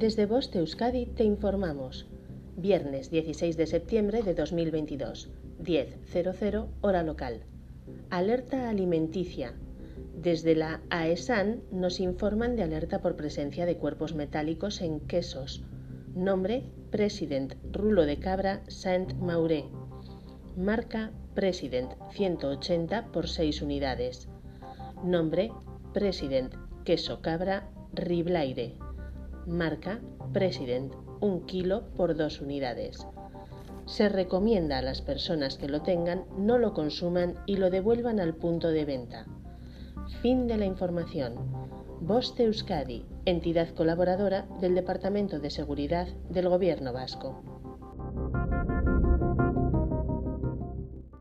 Desde Voste Euskadi te informamos. Viernes 16 de septiembre de 2022, 10.00 hora local. Alerta alimenticia. Desde la AESAN nos informan de alerta por presencia de cuerpos metálicos en quesos. Nombre President Rulo de Cabra Saint Mauré. Marca President 180 por 6 unidades. Nombre President Queso Cabra Riblaire. Marca President 1 kilo por 2 unidades. Se recomienda a las personas que lo tengan no lo consuman y lo devuelvan al punto de venta. Fin de la información. Boste Euskadi, entidad colaboradora del Departamento de Seguridad del Gobierno Vasco.